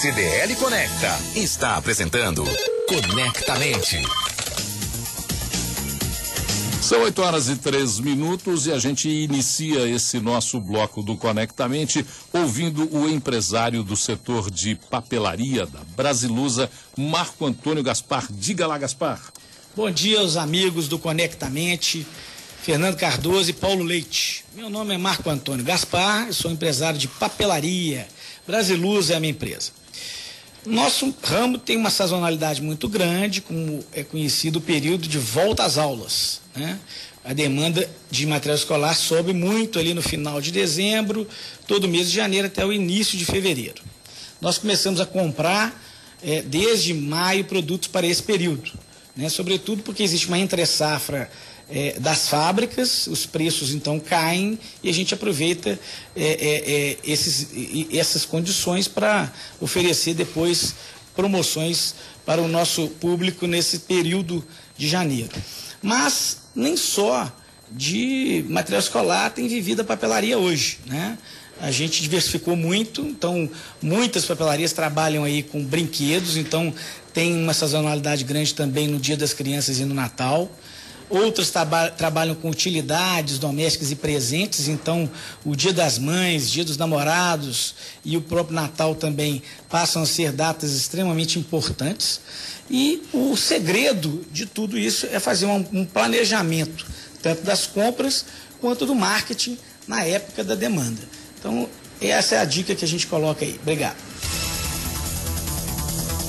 CDL Conecta está apresentando Conectamente. São 8 horas e 3 minutos e a gente inicia esse nosso bloco do Conectamente ouvindo o empresário do setor de papelaria da Brasilusa, Marco Antônio Gaspar. Diga lá, Gaspar. Bom dia aos amigos do Conectamente, Fernando Cardoso e Paulo Leite. Meu nome é Marco Antônio Gaspar, sou empresário de papelaria. Brasilusa é a minha empresa. Nosso ramo tem uma sazonalidade muito grande, como é conhecido o período de volta às aulas. Né? A demanda de material escolar sobe muito ali no final de dezembro, todo mês de janeiro até o início de fevereiro. Nós começamos a comprar é, desde maio produtos para esse período, né? sobretudo porque existe uma entre-safra é, das fábricas, os preços então caem e a gente aproveita é, é, é esses, essas condições para oferecer depois promoções para o nosso público nesse período de janeiro. Mas nem só de material escolar tem vivido a papelaria hoje, né? A gente diversificou muito, então muitas papelarias trabalham aí com brinquedos, então tem uma sazonalidade grande também no Dia das Crianças e no Natal. Outras traba trabalham com utilidades domésticas e presentes, então o Dia das Mães, Dia dos Namorados e o próprio Natal também passam a ser datas extremamente importantes. E o segredo de tudo isso é fazer um, um planejamento, tanto das compras quanto do marketing na época da demanda. Então, essa é a dica que a gente coloca aí. Obrigado.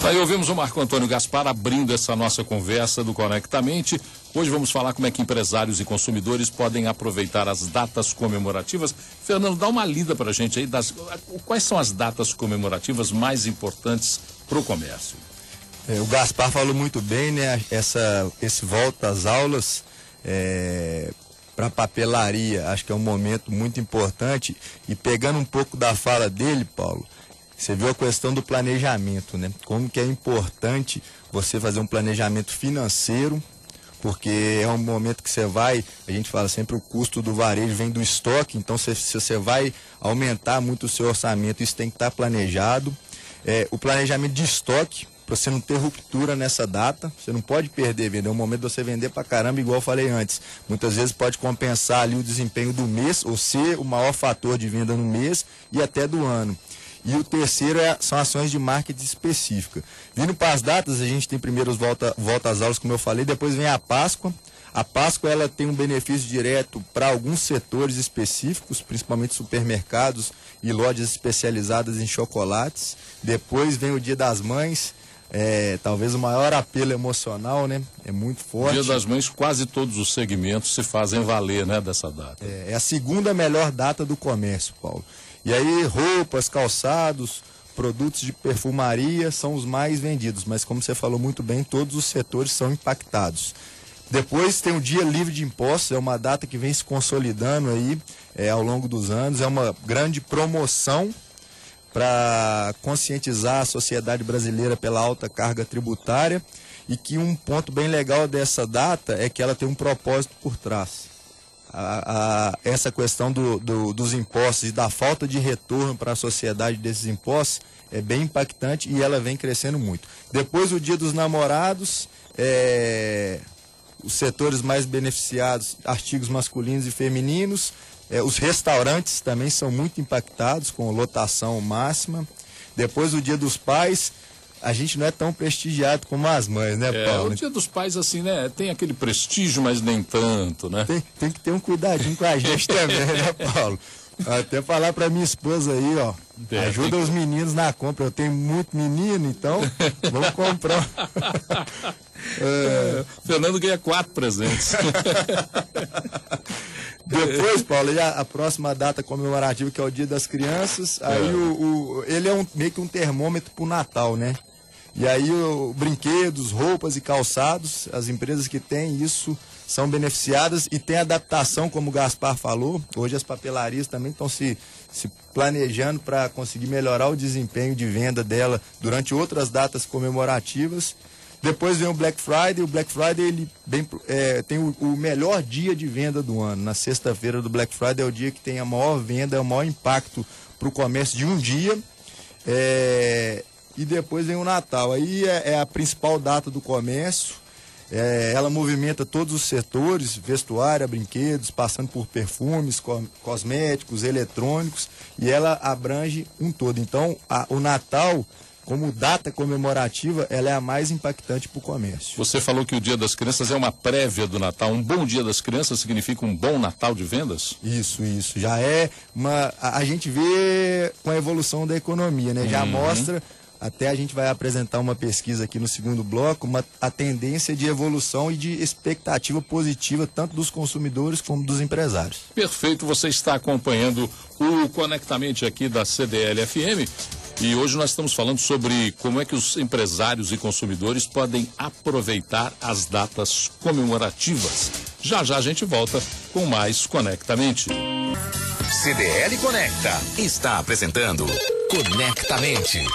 Aí ouvimos o Marco Antônio Gaspar abrindo essa nossa conversa do Conectamente. Hoje vamos falar como é que empresários e consumidores podem aproveitar as datas comemorativas. Fernando, dá uma lida para a gente aí das quais são as datas comemorativas mais importantes para o comércio. É, o Gaspar falou muito bem, né? Essa, esse volta às aulas é, para papelaria, acho que é um momento muito importante. E pegando um pouco da fala dele, Paulo, você viu a questão do planejamento, né? Como que é importante você fazer um planejamento financeiro, porque é um momento que você vai, a gente fala sempre o custo do varejo vem do estoque, então se, você vai aumentar muito o seu orçamento, isso tem que estar planejado. É, o planejamento de estoque, para você não ter ruptura nessa data, você não pode perder vender. É um momento de você vender para caramba, igual eu falei antes. Muitas vezes pode compensar ali o desempenho do mês, ou ser o maior fator de venda no mês e até do ano. E o terceiro é, são ações de marketing específica. Vindo para as datas, a gente tem primeiro os volta, volta às aulas, como eu falei, depois vem a Páscoa. A Páscoa ela tem um benefício direto para alguns setores específicos, principalmente supermercados e lojas especializadas em chocolates. Depois vem o Dia das Mães, é, talvez o maior apelo emocional, né? É muito forte. Dia das Mães, quase todos os segmentos se fazem valer, né, dessa data. É, é a segunda melhor data do comércio, Paulo. E aí roupas, calçados, produtos de perfumaria são os mais vendidos, mas como você falou muito bem, todos os setores são impactados. Depois tem o Dia Livre de Impostos, é uma data que vem se consolidando aí é, ao longo dos anos, é uma grande promoção para conscientizar a sociedade brasileira pela alta carga tributária. E que um ponto bem legal dessa data é que ela tem um propósito por trás a, a, essa questão do, do, dos impostos e da falta de retorno para a sociedade desses impostos é bem impactante e ela vem crescendo muito. Depois o Dia dos Namorados, é, os setores mais beneficiados, artigos masculinos e femininos, é, os restaurantes também são muito impactados com lotação máxima. Depois o Dia dos Pais, a gente não é tão prestigiado como as mães, né, é, Paulo? O dia dos pais, assim, né? Tem aquele prestígio, mas nem tanto, né? Tem, tem que ter um cuidadinho com a gente também, né, Paulo? Até falar para minha esposa aí, ó. É, ajuda os meninos na compra. Eu tenho muito menino, então vamos comprar. é... Fernando ganha quatro presentes. Depois, Paulo, a, a, próxima data comemorativa, que é o Dia das Crianças, aí é. o, o, ele é um, meio que um termômetro pro Natal, né? E aí o, brinquedos, roupas e calçados, as empresas que têm isso são beneficiadas e tem adaptação, como o Gaspar falou. Hoje as papelarias também estão se, se planejando para conseguir melhorar o desempenho de venda dela durante outras datas comemorativas. Depois vem o Black Friday. O Black Friday ele bem, é, tem o, o, melhor dia de venda do ano. Na sexta-feira do Black Friday é o dia que tem a maior venda, é o maior impacto para o comércio de um dia. É, e depois vem o Natal. Aí é, é a principal data do comércio. É, ela movimenta todos os setores, vestuário, brinquedos, passando por perfumes, co cosméticos, eletrônicos, e ela abrange um todo. Então, a, o Natal como data comemorativa, ela é a mais impactante para o comércio. Você falou que o Dia das Crianças é uma prévia do Natal. Um bom Dia das Crianças significa um bom Natal de vendas? Isso, isso. Já é uma. A, a gente vê com a evolução da economia, né? Já uhum. mostra. Até a gente vai apresentar uma pesquisa aqui no segundo bloco, uma, a tendência de evolução e de expectativa positiva, tanto dos consumidores como dos empresários. Perfeito, você está acompanhando o Conectamente aqui da CDL FM. E hoje nós estamos falando sobre como é que os empresários e consumidores podem aproveitar as datas comemorativas. Já já a gente volta com mais Conectamente. CDL Conecta está apresentando Conectamente.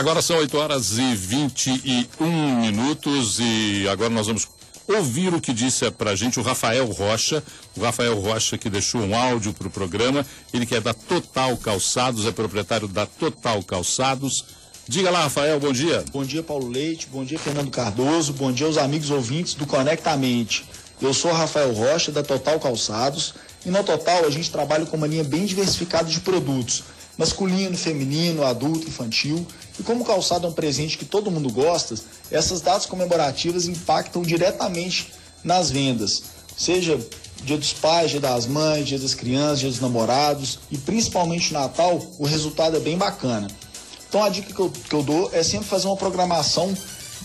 Agora são 8 horas e 21 minutos e agora nós vamos ouvir o que disse para a gente o Rafael Rocha. O Rafael Rocha que deixou um áudio para o programa. Ele que é da Total Calçados, é proprietário da Total Calçados. Diga lá, Rafael, bom dia. Bom dia, Paulo Leite. Bom dia, Fernando Cardoso. Bom dia aos amigos ouvintes do Conectamente. Eu sou Rafael Rocha, da Total Calçados. E na Total a gente trabalha com uma linha bem diversificada de produtos masculino, feminino, adulto, infantil. E como o calçado é um presente que todo mundo gosta, essas datas comemorativas impactam diretamente nas vendas, seja Dia dos Pais, Dia das Mães, Dia das Crianças, Dia dos Namorados e principalmente Natal, o resultado é bem bacana. Então a dica que eu, que eu dou é sempre fazer uma programação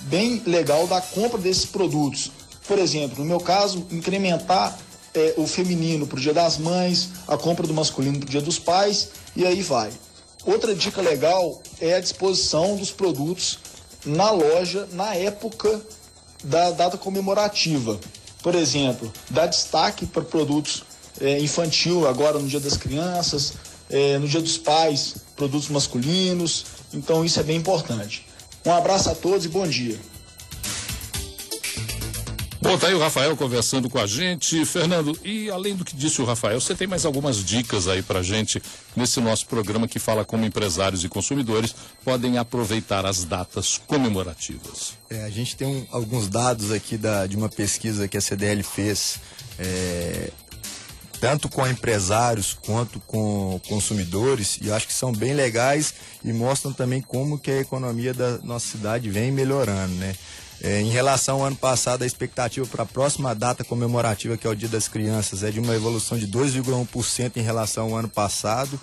bem legal da compra desses produtos. Por exemplo, no meu caso, incrementar é, o feminino para o Dia das Mães, a compra do masculino para o Dia dos Pais e aí vai. Outra dica legal é a disposição dos produtos na loja na época da data comemorativa. Por exemplo, dar destaque para produtos é, infantil agora no Dia das Crianças, é, no Dia dos Pais, produtos masculinos. Então isso é bem importante. Um abraço a todos e bom dia. Bom, tá aí o Rafael conversando com a gente. Fernando, e além do que disse o Rafael, você tem mais algumas dicas aí pra gente nesse nosso programa que fala como empresários e consumidores podem aproveitar as datas comemorativas. É, a gente tem um, alguns dados aqui da, de uma pesquisa que a CDL fez. É, tanto com empresários quanto com consumidores, e acho que são bem legais e mostram também como que a economia da nossa cidade vem melhorando, né? É, em relação ao ano passado, a expectativa para a próxima data comemorativa, que é o Dia das Crianças, é de uma evolução de 2,1% em relação ao ano passado,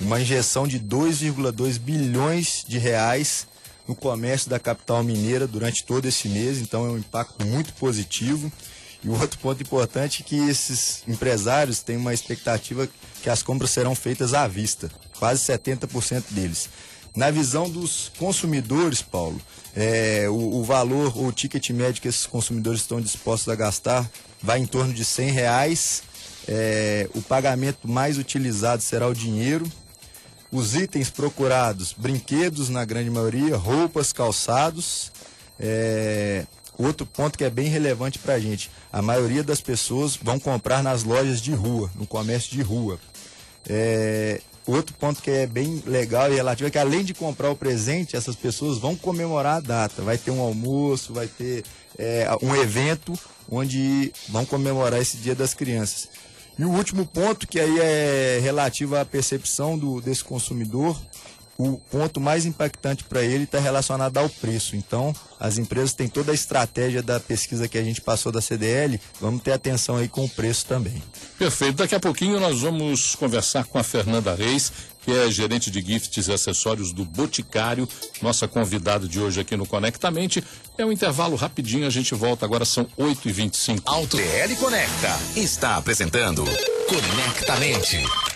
uma injeção de 2,2 bilhões de reais no comércio da capital mineira durante todo esse mês, então é um impacto muito positivo. E outro ponto importante é que esses empresários têm uma expectativa que as compras serão feitas à vista, quase 70% deles. Na visão dos consumidores, Paulo, é, o, o, valor, o ticket médio que esses consumidores estão dispostos a gastar vai em torno de 100 reais. É, o pagamento mais utilizado será o dinheiro. Os itens procurados, brinquedos na grande maioria, roupas, calçados. É, outro ponto que é bem relevante para a gente, a maioria das pessoas vão comprar nas lojas de rua, no comércio de rua. É, Outro ponto que é bem legal e relativo é que além de comprar o presente, essas pessoas vão comemorar a data. Vai ter um almoço, vai ter é, um evento onde vão comemorar esse Dia das Crianças. E o último ponto, que aí é relativo à percepção do, desse consumidor, o ponto mais impactante para ele está relacionado ao preço. Então, as empresas têm toda a estratégia da pesquisa que a gente passou da CDL, vamos ter atenção aí com o preço também. Perfeito. Daqui a pouquinho nós vamos conversar com a Fernanda Reis, que é gerente de gifts e acessórios do Boticário, nossa convidada de hoje aqui no Conectamente. É um intervalo rapidinho, a gente volta agora, são 8h25. Auto DL Conecta está apresentando Conectamente.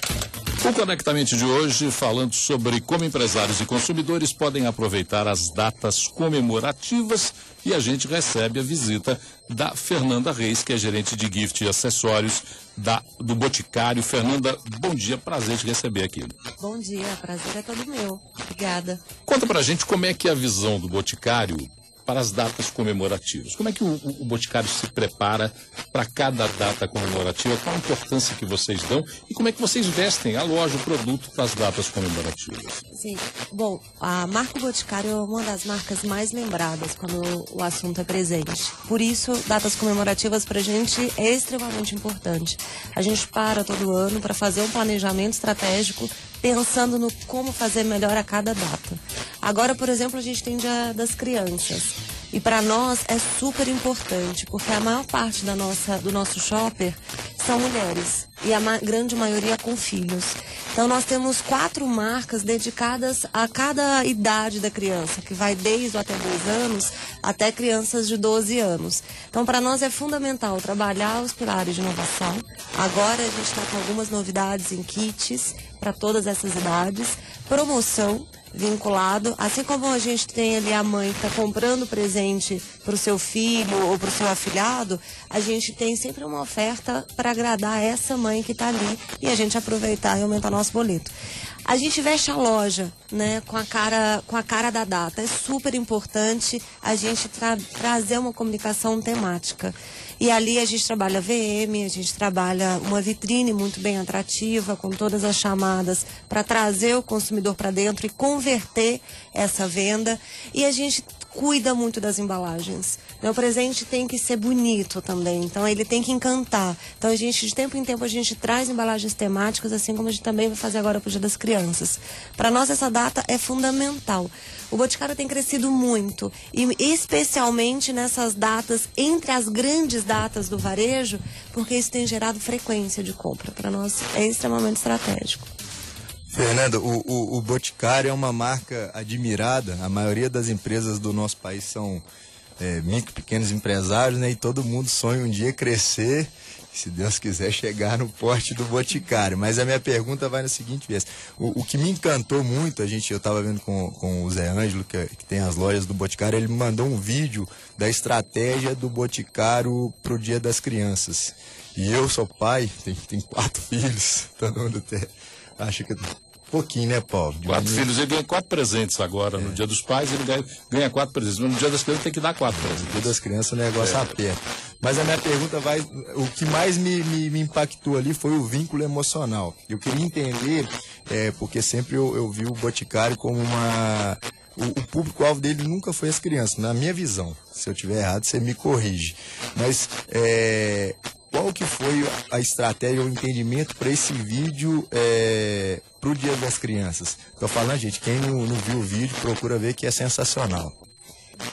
O Conectamente de hoje falando sobre como empresários e consumidores podem aproveitar as datas comemorativas e a gente recebe a visita da Fernanda Reis, que é gerente de gift e acessórios da, do Boticário. Fernanda, bom dia, prazer te receber aqui. Bom dia, prazer é todo meu. Obrigada. Conta pra gente como é que é a visão do Boticário para as datas comemorativas. Como é que o, o Boticário se prepara para cada data comemorativa? Qual a importância que vocês dão e como é que vocês vestem a loja, o produto para as datas comemorativas? Sim. Bom, a marca Boticário é uma das marcas mais lembradas quando o assunto é presente. Por isso, datas comemorativas para a gente é extremamente importante. A gente para todo ano para fazer um planejamento estratégico pensando no como fazer melhor a cada data. Agora, por exemplo, a gente tem Dia das Crianças. E para nós é super importante, porque a maior parte da nossa, do nosso shopper são mulheres e a ma grande maioria com filhos. Então nós temos quatro marcas dedicadas a cada idade da criança, que vai desde até dois anos até crianças de 12 anos. Então para nós é fundamental trabalhar os pilares de inovação. Agora a gente está com algumas novidades em kits para todas essas idades, promoção vinculado, assim como a gente tem ali a mãe que está comprando presente para o seu filho ou para o seu afilhado, a gente tem sempre uma oferta para agradar essa mãe que está ali e a gente aproveitar e aumentar nosso boleto. A gente veste a loja, né, com a cara, com a cara da data. É super importante a gente tra trazer uma comunicação temática. E ali a gente trabalha VM, a gente trabalha uma vitrine muito bem atrativa, com todas as chamadas para trazer o consumidor para dentro e converter essa venda. E a gente cuida muito das embalagens. O presente tem que ser bonito também, então ele tem que encantar. Então a gente, de tempo em tempo, a gente traz embalagens temáticas, assim como a gente também vai fazer agora para o Dia das Crianças. Para nós essa data é fundamental. O Boticário tem crescido muito, e especialmente nessas datas, entre as grandes datas do varejo, porque isso tem gerado frequência de compra. Para nós é extremamente estratégico. Fernando, o, o, o, Boticário é uma marca admirada. A maioria das empresas do nosso país são é, micro, pequenos empresários, né? E todo mundo sonha um dia crescer, se Deus quiser, chegar no porte do Boticário. Mas a minha pergunta vai na seguinte. O, o que me encantou muito, a gente, eu estava vendo com, com o Zé Ângelo, que, que, tem as lojas do Boticário, ele me mandou um vídeo da estratégia do Boticário pro Dia das Crianças. E eu sou pai, tenho, tenho quatro filhos, todo mundo tem acha que pouquinho, né, Paulo? De quatro filhos, ele ganha quatro presentes agora. É. No dia dos pais, ele ganha, ganha quatro presentes. No dia das crianças, tem que dar quatro presentes. No dia das crianças, o negócio é. aperta. Mas a minha pergunta vai. O que mais me, me, me, impactou ali foi o vínculo emocional. Eu queria entender, é, porque sempre eu, eu vi o Boticário como uma. O, o público-alvo dele nunca foi as crianças, na minha visão. Se eu tiver errado, você me corrige. Mas é, qual que foi a estratégia ou entendimento para esse vídeo é, para o Dia das Crianças? Estou falando, gente, quem não, não, viu o vídeo, procura ver que é sensacional.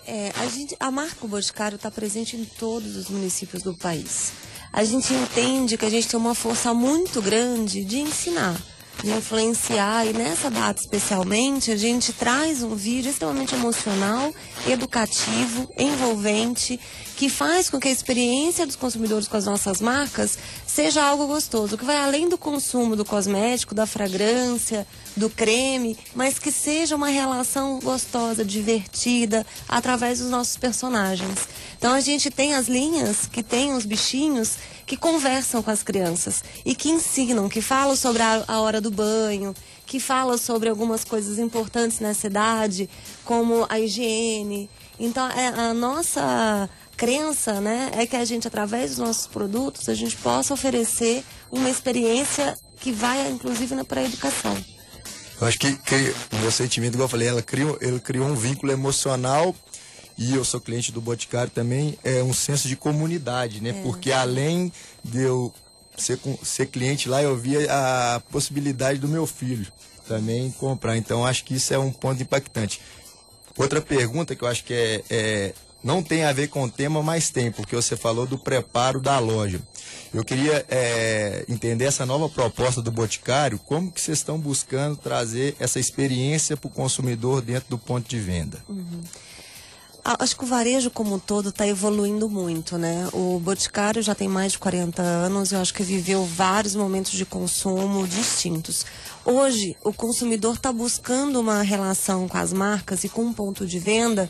É, a, gente, a Boticário está presente em todos os municípios do país. A gente entende que a gente tem uma força muito grande de ensinar de influenciar. E nessa data especialmente, a gente traz um vídeo extremamente emocional, educativo, envolvente, que faz com que a experiência dos consumidores com as nossas marcas seja algo gostoso, que vai além do consumo do cosmético, da fragrância, do creme, mas que seja uma relação gostosa, divertida, através dos nossos personagens. Então a gente tem as linhas que tem os bichinhos que conversam com as crianças e que ensinam, que falam sobre a, hora do banho, que falam sobre algumas coisas importantes na cidade, como a higiene. Então, é, a nossa crença né, é que a gente, através dos nossos produtos, a gente possa oferecer uma experiência que vai, inclusive, para a educação. Eu acho que, que o meu sentimento, igual eu falei, ela criou, ele criou um vínculo emocional e eu sou cliente do Boticário também, é um senso de comunidade, né? É. Porque além de eu ser, ser cliente lá, eu via a possibilidade do meu filho também comprar. Então acho que isso é um ponto impactante. Outra pergunta que eu acho que é, é não tem a ver com o tema, mas tem, porque você falou do preparo da loja. Eu queria é, entender essa nova proposta do Boticário, como que vocês estão buscando trazer essa experiência para o consumidor dentro do ponto de venda. Uhum. Acho que o varejo como um todo está evoluindo muito, né? O Boticário já tem mais de 40 anos, eu acho que viveu vários momentos de consumo distintos. Hoje, o consumidor está buscando uma relação com as marcas e com um ponto de venda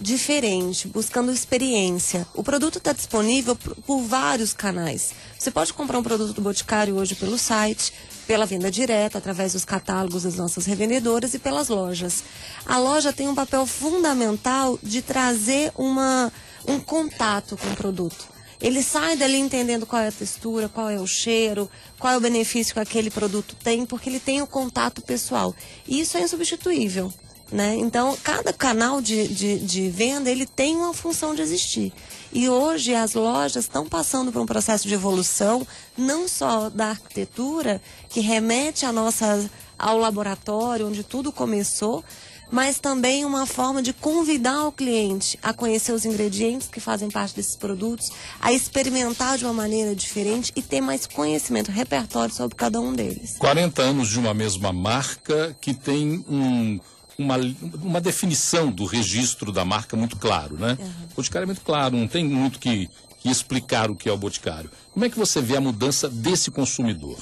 diferente, buscando experiência. O produto está disponível por, vários canais. Você pode comprar um produto do Boticário hoje pelo site, pela venda direta, através dos catálogos das nossas revendedoras e pelas lojas. A loja tem um papel fundamental de trazer uma, um contato com o produto. Ele sai dali entendendo qual é a textura, qual é o cheiro, qual é o benefício que aquele produto tem, porque ele tem o contato pessoal. E isso é insubstituível. Né? Então, cada canal de, de, de venda ele tem uma função de existir. E hoje as lojas estão passando por um processo de evolução, não só da arquitetura, que remete a nossa, ao laboratório onde tudo começou, mas também uma forma de convidar o cliente a conhecer os ingredientes que fazem parte desses produtos, a experimentar de uma maneira diferente e ter mais conhecimento, repertório sobre cada um deles. 40 anos de uma mesma marca que tem um uma, uma definição do registro da marca muito claro, né? Uhum. O Boticário é muito claro, não tem muito que, que explicar o que é o Boticário. Como é que você vê a mudança desse consumidor?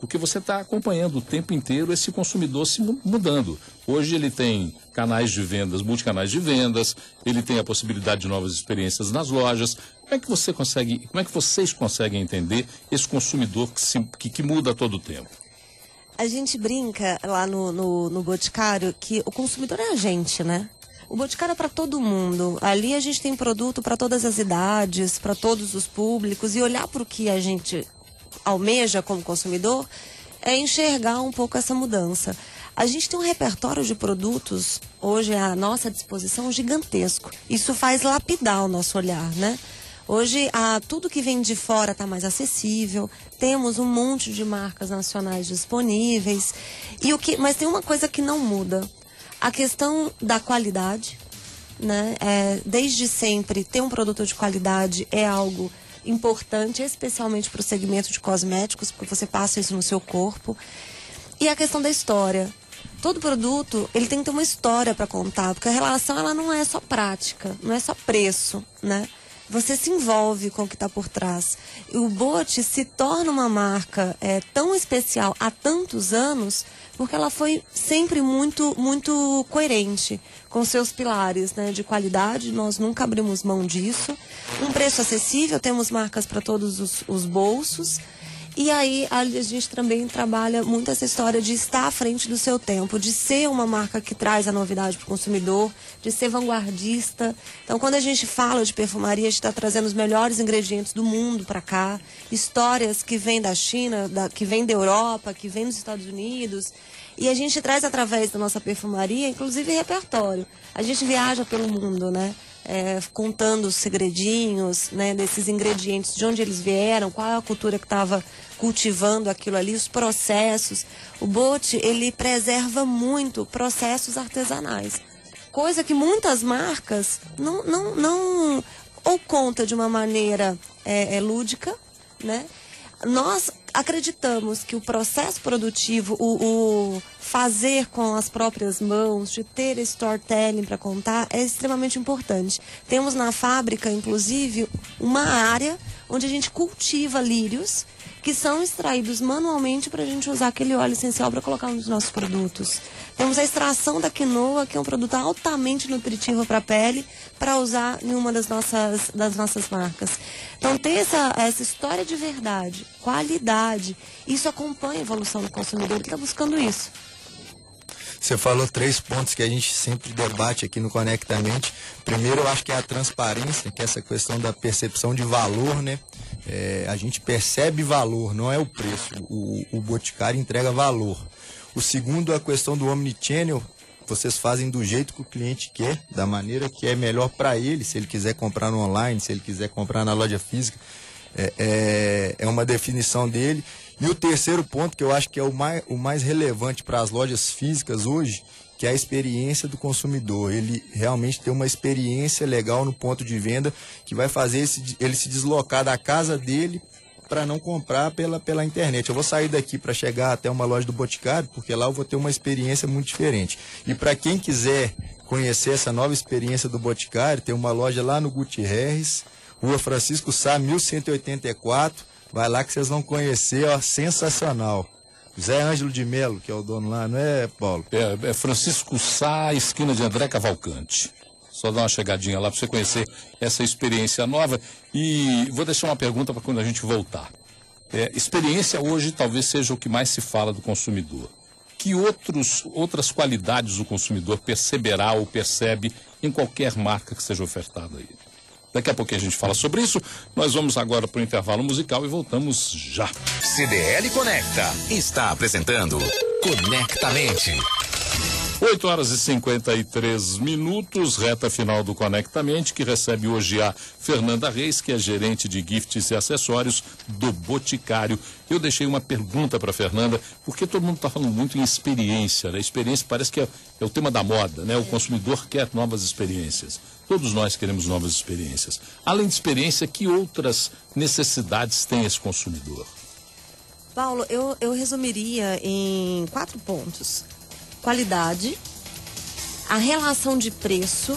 Porque você está acompanhando o tempo inteiro esse consumidor se mudando. Hoje ele tem canais de vendas, multicanais de vendas, ele tem a possibilidade de novas experiências nas lojas. Como é que você consegue, como é que vocês conseguem entender esse consumidor que, se, que, que muda a todo tempo? A gente brinca lá no, no, no Boticário que o consumidor é a gente, né? O Boticário é para todo mundo. Ali a gente tem produto para todas as idades, para todos os públicos. E olhar para o que a gente almeja como consumidor é enxergar um pouco essa mudança. A gente tem um repertório de produtos hoje à nossa disposição gigantesco. Isso faz lapidar o nosso olhar, né? Hoje, a, tudo que vem de fora está mais acessível, temos um monte de marcas nacionais disponíveis. E o que, mas tem uma coisa que não muda: a questão da qualidade. Né? É, desde sempre, ter um produto de qualidade é algo importante, especialmente para o segmento de cosméticos, porque você passa isso no seu corpo. E a questão da história. Todo produto, ele tem que ter uma história para contar, porque a relação ela não é só prática, não é só preço, né? Você se envolve com o que está por trás. E o Bote se torna uma marca é, tão especial há tantos anos porque ela foi sempre muito, muito coerente com seus pilares né, de qualidade. Nós nunca abrimos mão disso. Um preço acessível, temos marcas para todos os, os bolsos. E aí a gente também trabalha muito essa história de estar à frente do seu tempo, de ser uma marca que traz a novidade para o consumidor, de ser vanguardista. Então, quando a gente fala de perfumaria, a gente está trazendo os melhores ingredientes do mundo para cá, histórias que vêm da China, da, que vêm da Europa, que vêm dos Estados Unidos. E a gente traz através da nossa perfumaria, inclusive repertório. A gente viaja pelo mundo, né? É, contando os segredinhos né, desses ingredientes, de onde eles vieram, qual é a cultura que estava cultivando aquilo ali, os processos. O bote, ele preserva muito processos artesanais. Coisa que muitas marcas não, não, não ou conta de uma maneira é, é, lúdica, né? Nós acreditamos que o processo produtivo, o, o, fazer com as próprias mãos, de ter storytelling para contar, é extremamente importante. Temos na fábrica, inclusive, uma área onde a gente cultiva lírios que são extraídos manualmente para a gente usar aquele óleo essencial para colocar nos nossos produtos. Temos a extração da quinoa, que é um produto altamente nutritivo para a pele, para usar em uma das nossas, das nossas marcas. Então, ter essa, essa história de verdade, qualidade, isso acompanha a evolução do consumidor que está buscando isso. Você falou três pontos que a gente sempre debate aqui no Conectamente. Primeiro, eu acho que é a transparência, que é essa questão da percepção de valor, né? É, a gente percebe valor, não é o preço. O, o Boticário entrega valor. O segundo, é a questão do Omnichannel. Vocês fazem do jeito que o cliente quer, da maneira que é melhor para ele, se ele quiser comprar no online, se ele quiser comprar na loja física. É, é, é uma definição dele. E o terceiro ponto, que eu acho que é o mais, o mais relevante para as lojas físicas hoje, que é a experiência do consumidor. Ele realmente tem uma experiência legal no ponto de venda que vai fazer esse, ele se deslocar da casa dele para não comprar pela, pela internet. Eu vou sair daqui para chegar até uma loja do Boticário, porque lá eu vou ter uma experiência muito diferente. E para quem quiser conhecer essa nova experiência do Boticário, tem uma loja lá no Gutierrez, Rua Francisco Sá, 1184 Vai lá que vocês vão conhecer, ó, sensacional. Zé Ângelo de Melo, que é o dono lá, não é, Paulo? É, é Francisco Sá, esquina de André Cavalcante. Só dar uma chegadinha lá para você conhecer essa experiência nova. E vou deixar uma pergunta para quando a gente voltar. É, experiência hoje talvez seja o que mais se fala do consumidor. Que outros, outras qualidades o consumidor perceberá ou percebe em qualquer marca que seja ofertada a ele? Daqui a pouquinho a gente fala sobre isso. Nós vamos agora para o intervalo musical e voltamos já. CDL Conecta está apresentando Conectamente. 8 horas e 53 minutos, reta final do Conectamente, que recebe hoje a Fernanda Reis, que é gerente de gifts e acessórios do Boticário. Eu deixei uma pergunta para Fernanda, porque todo mundo está falando muito em experiência, né? Experiência parece que é, é o tema da moda, né? O consumidor quer novas experiências. Todos nós queremos novas experiências. Além de experiência, que outras necessidades tem esse consumidor? Paulo, eu, eu resumiria em quatro pontos qualidade, a relação de preço.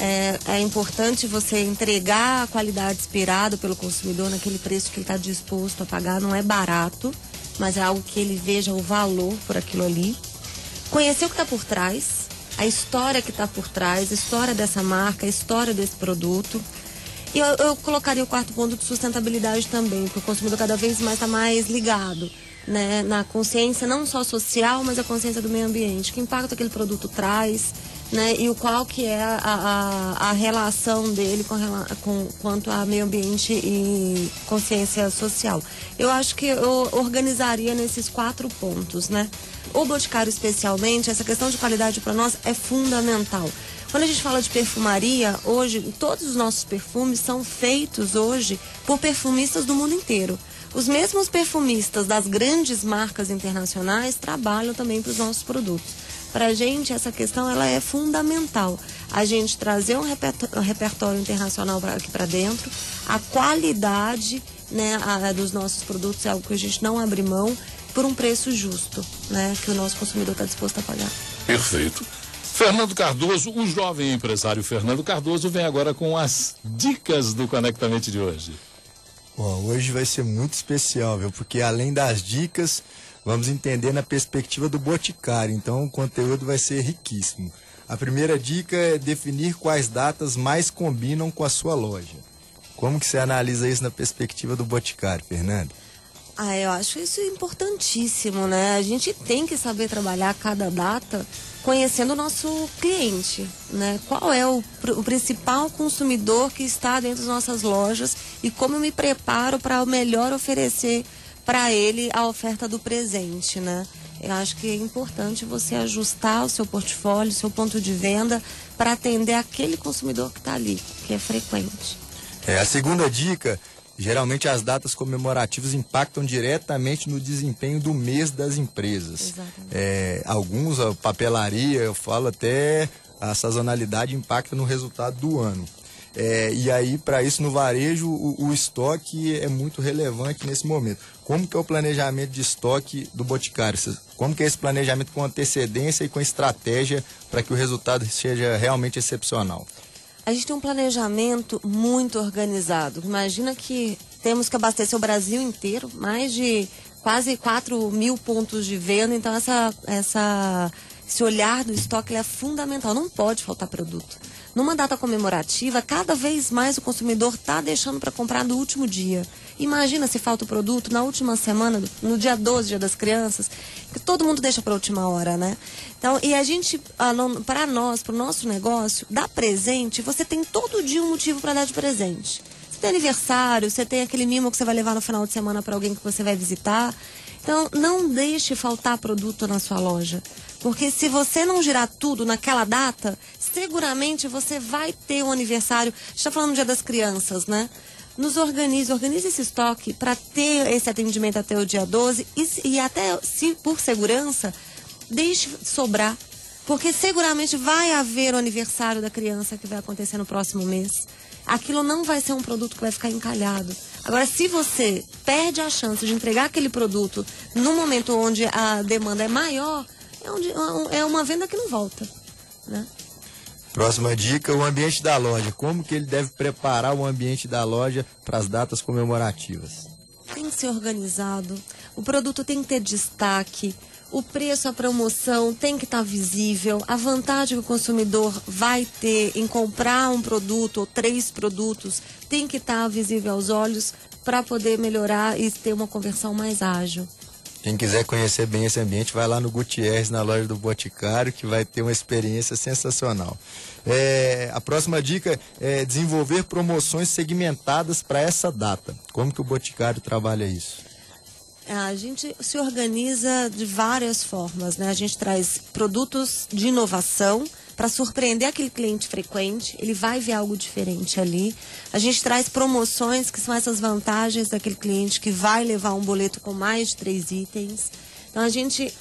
É, é, importante você entregar a qualidade esperada pelo consumidor naquele preço que ele está disposto a pagar. Não é barato, mas é algo que ele veja o valor por aquilo ali. Conhecer o que está por trás, a história que está por trás, a história dessa marca, a história desse produto. E eu, eu colocaria o quarto ponto de sustentabilidade também, porque o consumidor cada vez mais está mais ligado né, na consciência não só social, mas a consciência do meio ambiente. Que impacto aquele produto traz, né, e o qual que é a, a, a relação dele com, com, quanto a meio ambiente e consciência social. Eu acho que eu organizaria nesses quatro pontos, né? O Boticário especialmente, essa questão de qualidade para nós é fundamental. Quando a gente fala de perfumaria, hoje todos os nossos perfumes são feitos hoje por perfumistas do mundo inteiro. Os mesmos perfumistas das grandes marcas internacionais trabalham também para os nossos produtos. Para a gente, essa questão ela é fundamental. A gente trazer um repertório internacional aqui para dentro, a qualidade né, a, dos nossos produtos é algo que a gente não abre mão por um preço justo, né, que o nosso consumidor está disposto a pagar. Perfeito. Fernando Cardoso, o jovem empresário Fernando Cardoso, vem agora com as dicas do Conectamente de hoje. Bom, hoje vai ser muito especial, viu? Porque além das dicas, vamos entender na perspectiva do Boticário. Então o conteúdo vai ser riquíssimo. A primeira dica é definir quais datas mais combinam com a sua loja. Como que você analisa isso na perspectiva do Boticário, Fernando? Ah, eu acho isso importantíssimo, né? A gente tem que saber trabalhar cada data conhecendo o nosso cliente, né? Qual é o, o principal consumidor que está dentro das nossas lojas e como eu me preparo para melhor oferecer para ele a oferta do presente, né? Eu acho que é importante você ajustar o seu portfólio, o seu ponto de venda para atender aquele consumidor que está ali, que é frequente. É, a segunda dica Geralmente as datas comemorativas impactam diretamente no desempenho do mês das empresas. É, alguns, a papelaria, eu falo até a sazonalidade impacta no resultado do ano. É, e aí, para isso, no varejo, o, o, estoque é muito relevante nesse momento. Como que é o planejamento de estoque do Boticário? Como que é esse planejamento com antecedência e com estratégia para que o resultado seja realmente excepcional? A gente tem um planejamento muito organizado. Imagina que temos que abastecer o Brasil inteiro, mais de quase 4 mil pontos de venda. Então, essa, essa, esse olhar do estoque é fundamental. Não pode faltar produto. Numa data comemorativa, cada vez mais o consumidor está deixando para comprar no último dia. Imagina se falta o produto na última semana, no dia 12, dia das crianças, que todo mundo deixa para a última hora, né? Então, e a gente, para nós, para o nosso negócio, dar presente, você tem todo dia um motivo para dar de presente. Você tem aniversário, você tem aquele mimo que você vai levar no final de semana para alguém que você vai visitar. Então, não deixe faltar produto na sua loja. Porque se você não girar tudo naquela data, seguramente você vai ter um aniversário. A gente está falando do Dia das Crianças, né? Nos organize, organize esse estoque para ter esse atendimento até o dia 12 e, e até, se por segurança, deixe sobrar. Porque seguramente vai haver o aniversário da criança que vai acontecer no próximo mês. Aquilo não vai ser um produto que vai ficar encalhado. Agora, se você perde a chance de entregar aquele produto no momento onde a demanda é maior, é, onde, é uma venda que não volta. Né? Próxima dica, o ambiente da loja. Como que ele deve preparar o ambiente da loja para as datas comemorativas? Tem que ser organizado, o produto tem que ter destaque, o preço, a promoção tem que estar tá visível, a vantagem que o consumidor vai ter em comprar um produto ou três produtos tem que estar tá visível aos olhos para poder melhorar e ter uma conversão mais ágil. Quem quiser conhecer bem esse ambiente, vai lá no Gutierrez, na loja do Boticário, que vai ter uma experiência sensacional. É, a próxima dica é desenvolver promoções segmentadas para essa data. Como que o Boticário trabalha isso? A gente se organiza de várias formas, né? A gente traz produtos de inovação para surpreender aquele cliente frequente, ele vai ver algo diferente ali. A gente traz promoções, que são essas vantagens daquele cliente que vai levar um boleto com mais de três itens. Então a gente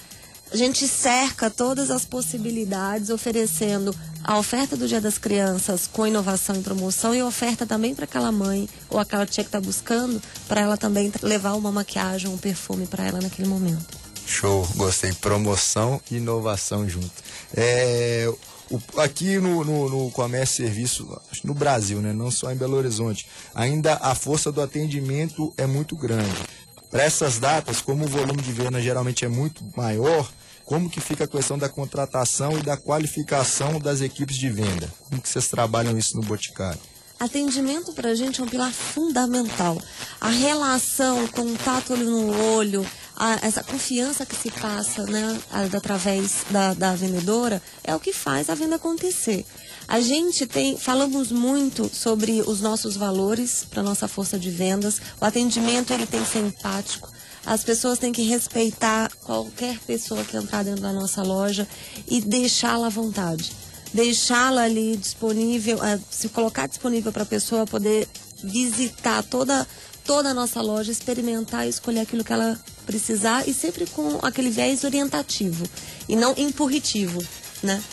a gente cerca todas as possibilidades, oferecendo a oferta do Dia das Crianças com inovação e promoção e oferta também para aquela mãe ou aquela tia que está buscando, para ela também levar uma maquiagem, um perfume para ela naquele momento. Show, gostei. Promoção e inovação junto. É, o, aqui no, no, no, comércio e serviço, no Brasil, né, não só em Belo Horizonte, ainda a força do atendimento é muito grande. Para essas datas, como o volume de venda geralmente é muito maior, como que fica a questão da contratação e da qualificação das equipes de venda? Como que vocês trabalham isso no Boticário? Atendimento para a gente é um pilar fundamental. A relação, contato olho no olho, a, essa confiança que se passa né, através da, da vendedora é o que faz a venda acontecer. A gente tem, falamos muito sobre os nossos valores para nossa força de vendas. O atendimento ele tem que ser empático. As pessoas têm que respeitar qualquer pessoa que entrar dentro da nossa loja e deixá-la à vontade. Deixá-la ali disponível, eh, se colocar disponível para a pessoa poder visitar toda, toda a nossa loja, experimentar e escolher aquilo que ela precisar e sempre com aquele viés orientativo e não empurritivo, né?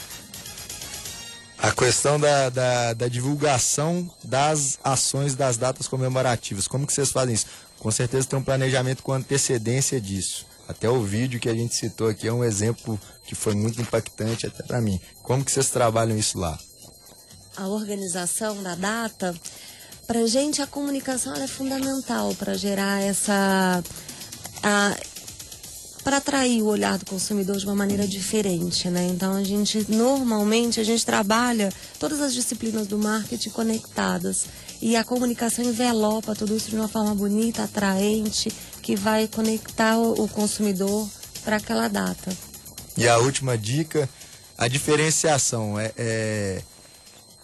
A questão da, da, da, divulgação das ações das datas comemorativas, como que vocês fazem isso? Com certeza tem um planejamento com antecedência disso. Até o vídeo que a gente citou aqui é um exemplo que foi muito impactante até para mim. Como que vocês trabalham isso lá? A organização da data, para gente a comunicação é fundamental para gerar essa para atrair o olhar do consumidor de uma maneira diferente, né? Então a gente normalmente a gente trabalha todas as disciplinas do marketing conectadas e a comunicação envelopa tudo isso de uma forma bonita, atraente, que vai conectar o, consumidor para aquela data. E a última dica, a diferenciação é, é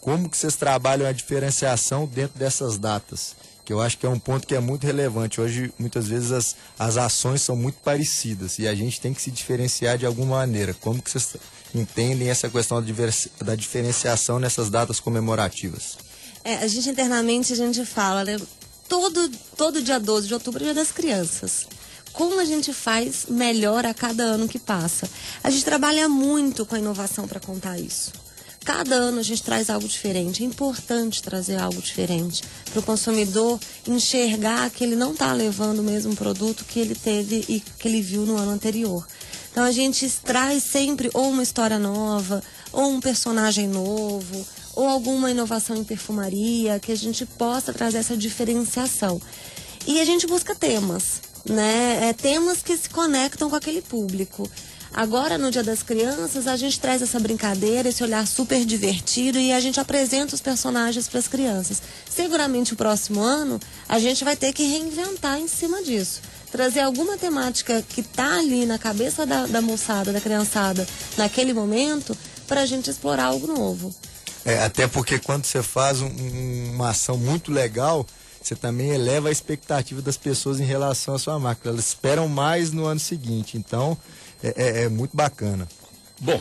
como que vocês trabalham a diferenciação dentro dessas datas? que eu acho que é um ponto que é muito relevante. Hoje, muitas vezes, as, as ações são muito parecidas e a gente tem que se diferenciar de alguma maneira. Como que vocês entendem essa questão da diferenciação nessas datas comemorativas? É, a gente internamente a gente fala, né? Todo, todo dia 12 de outubro é dia das crianças como a gente faz melhor a cada ano que passa. A gente trabalha muito com a inovação para contar isso. Cada ano a gente traz algo diferente. É importante trazer algo diferente para o consumidor enxergar que ele não está levando o mesmo produto que ele teve e que ele viu no ano anterior. Então a gente traz sempre ou uma história nova, ou um personagem novo, ou alguma inovação em perfumaria que a gente possa trazer essa diferenciação. E a gente busca temas, né? É, temas que se conectam com aquele público. Agora, no Dia das Crianças, a gente traz essa brincadeira, esse olhar super divertido e a gente apresenta os personagens para as crianças. Seguramente, o próximo ano, a gente vai ter que reinventar em cima disso. Trazer alguma temática que está ali na cabeça da, da moçada, da criançada, naquele momento, para a gente explorar algo novo. É, até porque quando você faz um, uma ação muito legal, você também eleva a expectativa das pessoas em relação à sua marca. Elas esperam mais no ano seguinte. Então, é, é, é muito bacana. Bom,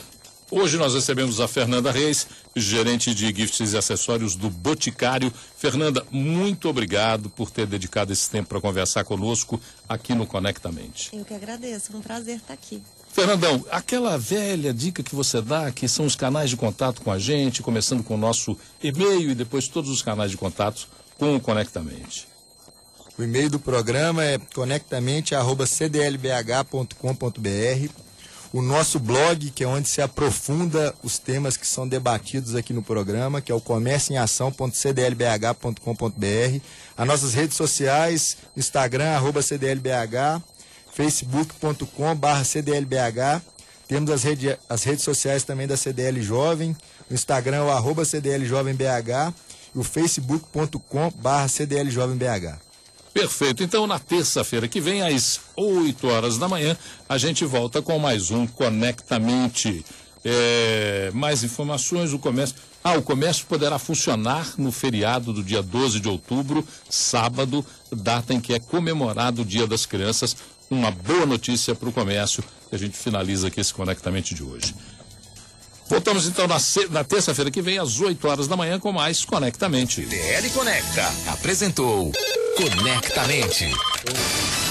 Hoje nós recebemos a Fernanda Reis, gerente de gifts e acessórios do Boticário. Fernanda, muito obrigado por ter dedicado esse tempo para conversar conosco aqui no Conectamente. Eu que agradeço, é um prazer estar aqui. Fernandão, aquela velha dica que você dá, que são os canais de contato com a gente, começando com o nosso e-mail e depois todos os canais de contato com o Conectamente. O e-mail do programa é conectamente@cdlbh.com.br. O nosso blog, que é onde se aprofunda os temas que são debatidos aqui no programa, que é o comércioemação.cdlbh.com.br. As nossas redes sociais, Instagram, arroba cdlbh, facebook.com.br cdlbh. Temos as, rede, as redes sociais também da CDL Jovem. O Instagram é o arroba cdljovembh e o facebook.com.br cdljovembh. Perfeito. Então, na terça-feira que vem, às 8 horas da manhã, a gente volta com mais um Conectamente. É, mais informações, o comércio. Ah, o comércio poderá funcionar no feriado do dia 12 de outubro, sábado, data em que é comemorado o Dia das Crianças. Uma boa notícia para o comércio. E a gente finaliza aqui esse Conectamente de hoje. Voltamos então na, na terça-feira que vem, às 8 horas da manhã, com mais Conectamente. DL Conecta apresentou Conectamente.